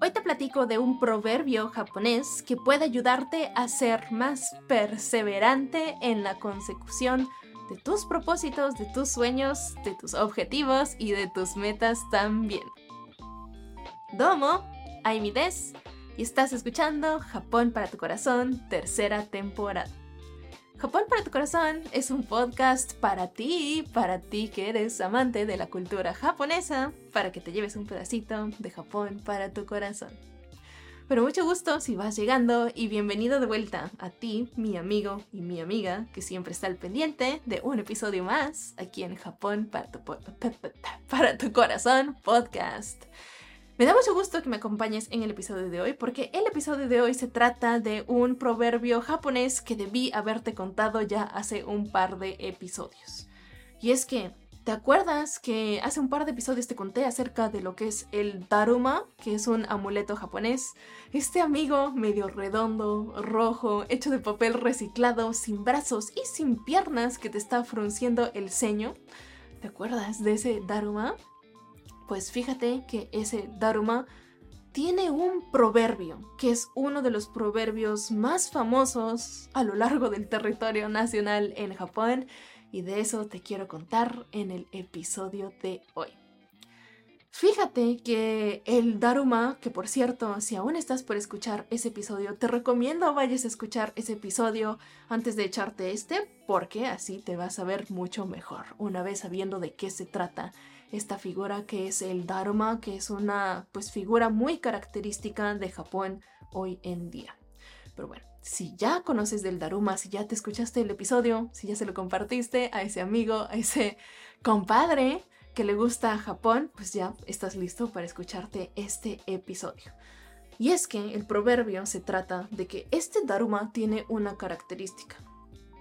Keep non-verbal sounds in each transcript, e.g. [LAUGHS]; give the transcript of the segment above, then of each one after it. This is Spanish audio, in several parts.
Hoy te platico de un proverbio japonés que puede ayudarte a ser más perseverante en la consecución de tus propósitos, de tus sueños, de tus objetivos y de tus metas también. Domo, Aimi des, y estás escuchando Japón para tu corazón, tercera temporada. Japón para tu corazón es un podcast para ti, para ti que eres amante de la cultura japonesa, para que te lleves un pedacito de Japón para tu corazón. Pero mucho gusto si vas llegando y bienvenido de vuelta a ti, mi amigo y mi amiga, que siempre está al pendiente de un episodio más aquí en Japón para tu, [LAUGHS] para tu corazón podcast. Me da mucho gusto que me acompañes en el episodio de hoy porque el episodio de hoy se trata de un proverbio japonés que debí haberte contado ya hace un par de episodios. Y es que, ¿te acuerdas que hace un par de episodios te conté acerca de lo que es el Daruma, que es un amuleto japonés? Este amigo medio redondo, rojo, hecho de papel reciclado, sin brazos y sin piernas que te está frunciendo el ceño. ¿Te acuerdas de ese Daruma? Pues fíjate que ese Daruma tiene un proverbio, que es uno de los proverbios más famosos a lo largo del territorio nacional en Japón, y de eso te quiero contar en el episodio de hoy. Fíjate que el Daruma, que por cierto, si aún estás por escuchar ese episodio, te recomiendo vayas a escuchar ese episodio antes de echarte este, porque así te vas a ver mucho mejor, una vez sabiendo de qué se trata esta figura que es el Dharma, que es una pues figura muy característica de Japón hoy en día. Pero bueno, si ya conoces del Daruma, si ya te escuchaste el episodio, si ya se lo compartiste a ese amigo, a ese compadre que le gusta a Japón, pues ya estás listo para escucharte este episodio. Y es que el proverbio se trata de que este Daruma tiene una característica.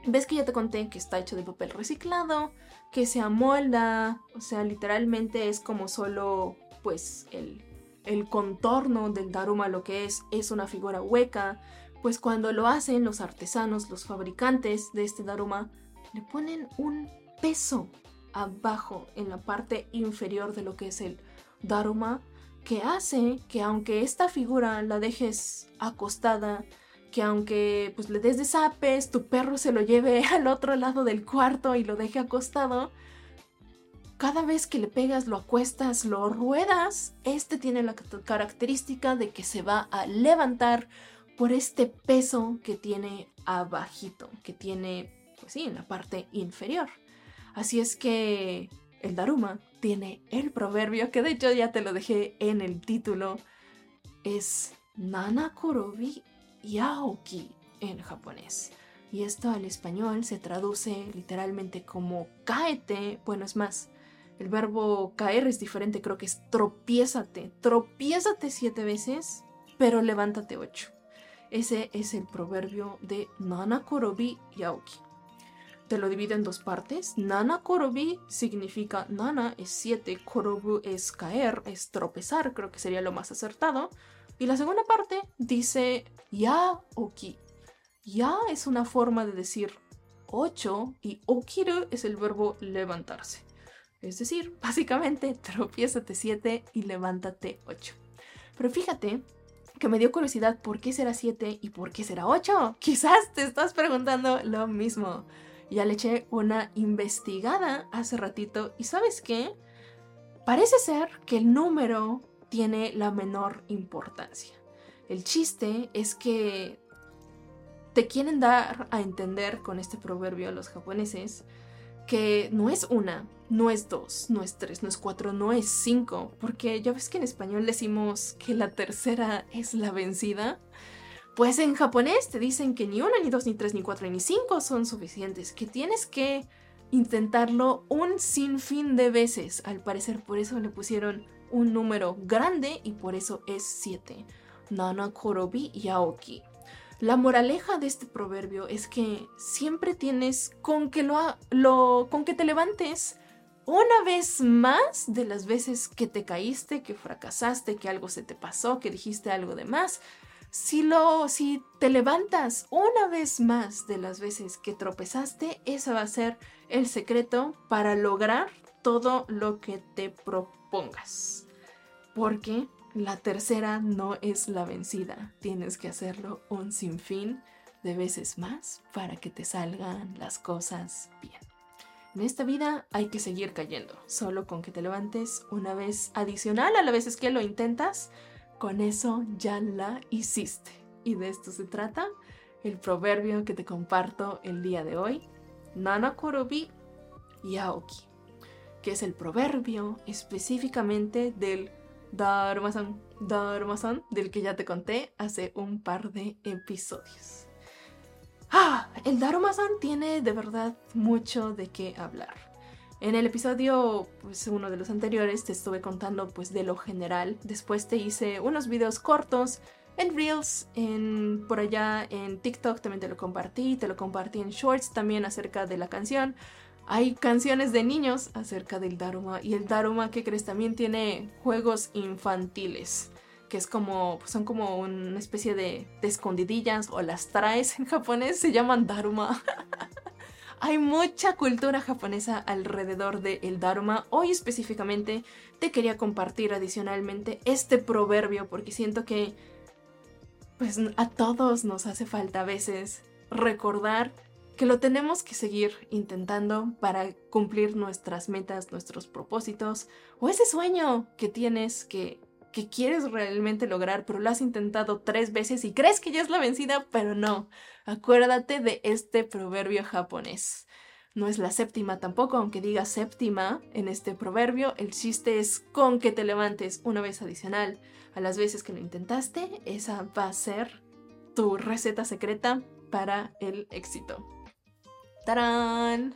¿Ves que ya te conté que está hecho de papel reciclado? Que se amolda, o sea, literalmente es como solo, pues, el, el contorno del Daruma, lo que es, es una figura hueca. Pues cuando lo hacen los artesanos, los fabricantes de este Daruma, le ponen un peso abajo, en la parte inferior de lo que es el Daruma, que hace que aunque esta figura la dejes acostada, que aunque pues le des de zapes, tu perro se lo lleve [LAUGHS] al otro lado del cuarto y lo deje acostado, cada vez que le pegas, lo acuestas, lo ruedas, este tiene la característica de que se va a levantar por este peso que tiene abajito, que tiene, pues sí, en la parte inferior. Así es que el Daruma tiene el proverbio, que de hecho ya te lo dejé en el título, es Nana Korobi yaoki en japonés. Y esto al español se traduce literalmente como cáete. Bueno, es más, el verbo caer es diferente, creo que es tropiézate. Tropiézate siete veces, pero levántate ocho. Ese es el proverbio de Nana Korobi Yaoki. Te lo divido en dos partes. Nana Korobi significa Nana es siete, Korobu es caer, es tropezar, creo que sería lo más acertado. Y la segunda parte dice ya oki. Ya es una forma de decir 8 y okiru es el verbo levantarse. Es decir, [LAUGHS] básicamente tropiézate 7 y levántate 8. Pero fíjate que me dio curiosidad por qué será 7 y por qué será 8. [LAUGHS] Quizás te estás preguntando lo mismo. Ya le eché una investigada hace ratito y ¿sabes qué? Parece ser que el número tiene la menor importancia. El chiste es que te quieren dar a entender con este proverbio los japoneses que no es una, no es dos, no es tres, no es cuatro, no es cinco, porque ya ves que en español decimos que la tercera es la vencida. Pues en japonés te dicen que ni una, ni dos, ni tres, ni cuatro, ni cinco son suficientes, que tienes que intentarlo un sinfín de veces. Al parecer por eso le pusieron un número grande y por eso es 7. Nana Korobi Yaoki. La moraleja de este proverbio es que siempre tienes con que lo, lo con que te levantes una vez más de las veces que te caíste, que fracasaste, que algo se te pasó, que dijiste algo de más. Si lo si te levantas una vez más de las veces que tropezaste, ese va a ser el secreto para lograr todo lo que te propongas. Porque la tercera no es la vencida. Tienes que hacerlo un sinfín de veces más para que te salgan las cosas bien. En esta vida hay que seguir cayendo. Solo con que te levantes una vez adicional a las veces que lo intentas, con eso ya la hiciste. Y de esto se trata el proverbio que te comparto el día de hoy. Nana Kurubi Yaoki, que es el proverbio específicamente del Dharma-san, del que ya te conté hace un par de episodios. Ah, el Dharma-san tiene de verdad mucho de qué hablar. En el episodio, pues uno de los anteriores, te estuve contando pues de lo general. Después te hice unos videos cortos en Reels, en, por allá en TikTok también te lo compartí, te lo compartí en Shorts también acerca de la canción. Hay canciones de niños acerca del Daruma y el Daruma, que crees, también tiene juegos infantiles, que es como, son como una especie de, de escondidillas o las traes en [LAUGHS] japonés, se llaman Daruma. [LAUGHS] Hay mucha cultura japonesa alrededor del el Dharma. Hoy específicamente te quería compartir adicionalmente este proverbio porque siento que pues a todos nos hace falta a veces recordar que lo tenemos que seguir intentando para cumplir nuestras metas, nuestros propósitos o ese sueño que tienes que, que quieres realmente lograr, pero lo has intentado tres veces y crees que ya es la vencida, pero no. Acuérdate de este proverbio japonés. No es la séptima tampoco, aunque diga séptima en este proverbio, el chiste es con que te levantes una vez adicional a las veces que lo intentaste, esa va a ser tu receta secreta para el éxito. ¡Tarán!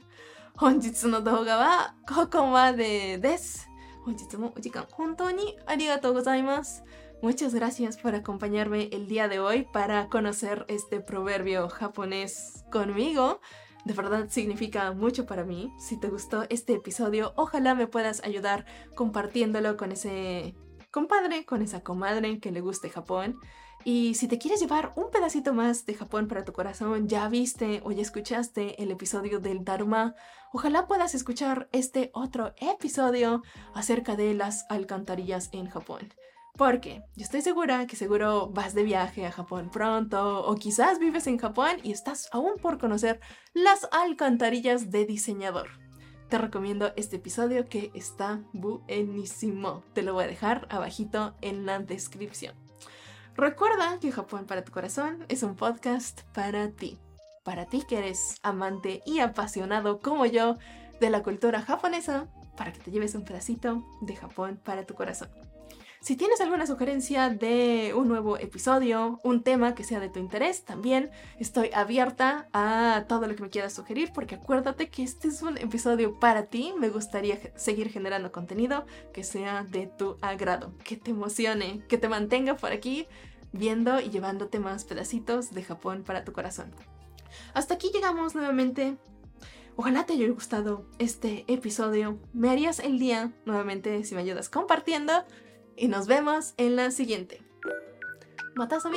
本日の動画はここまでです。 本日もお時間本当にありがとうございます。Muchas gracias por acompañarme el día de hoy para conocer este proverbio japonés conmigo. De verdad significa mucho para mí. Si te gustó este episodio, ojalá me puedas ayudar compartiéndolo con ese compadre, con esa comadre que le guste Japón. Y si te quieres llevar un pedacito más de Japón para tu corazón, ya viste o ya escuchaste el episodio del Dharma, ojalá puedas escuchar este otro episodio acerca de las alcantarillas en Japón. Porque yo estoy segura que seguro vas de viaje a Japón pronto o quizás vives en Japón y estás aún por conocer las alcantarillas de diseñador te recomiendo este episodio que está buenísimo. Te lo voy a dejar abajito en la descripción. Recuerda que Japón para tu corazón es un podcast para ti. Para ti que eres amante y apasionado como yo de la cultura japonesa, para que te lleves un pedacito de Japón para tu corazón. Si tienes alguna sugerencia de un nuevo episodio, un tema que sea de tu interés, también estoy abierta a todo lo que me quieras sugerir, porque acuérdate que este es un episodio para ti. Me gustaría seguir generando contenido que sea de tu agrado, que te emocione, que te mantenga por aquí viendo y llevándote más pedacitos de Japón para tu corazón. Hasta aquí llegamos nuevamente. Ojalá te haya gustado este episodio. Me harías el día nuevamente si me ayudas compartiendo y nos vemos en la siguiente. ¿Matas a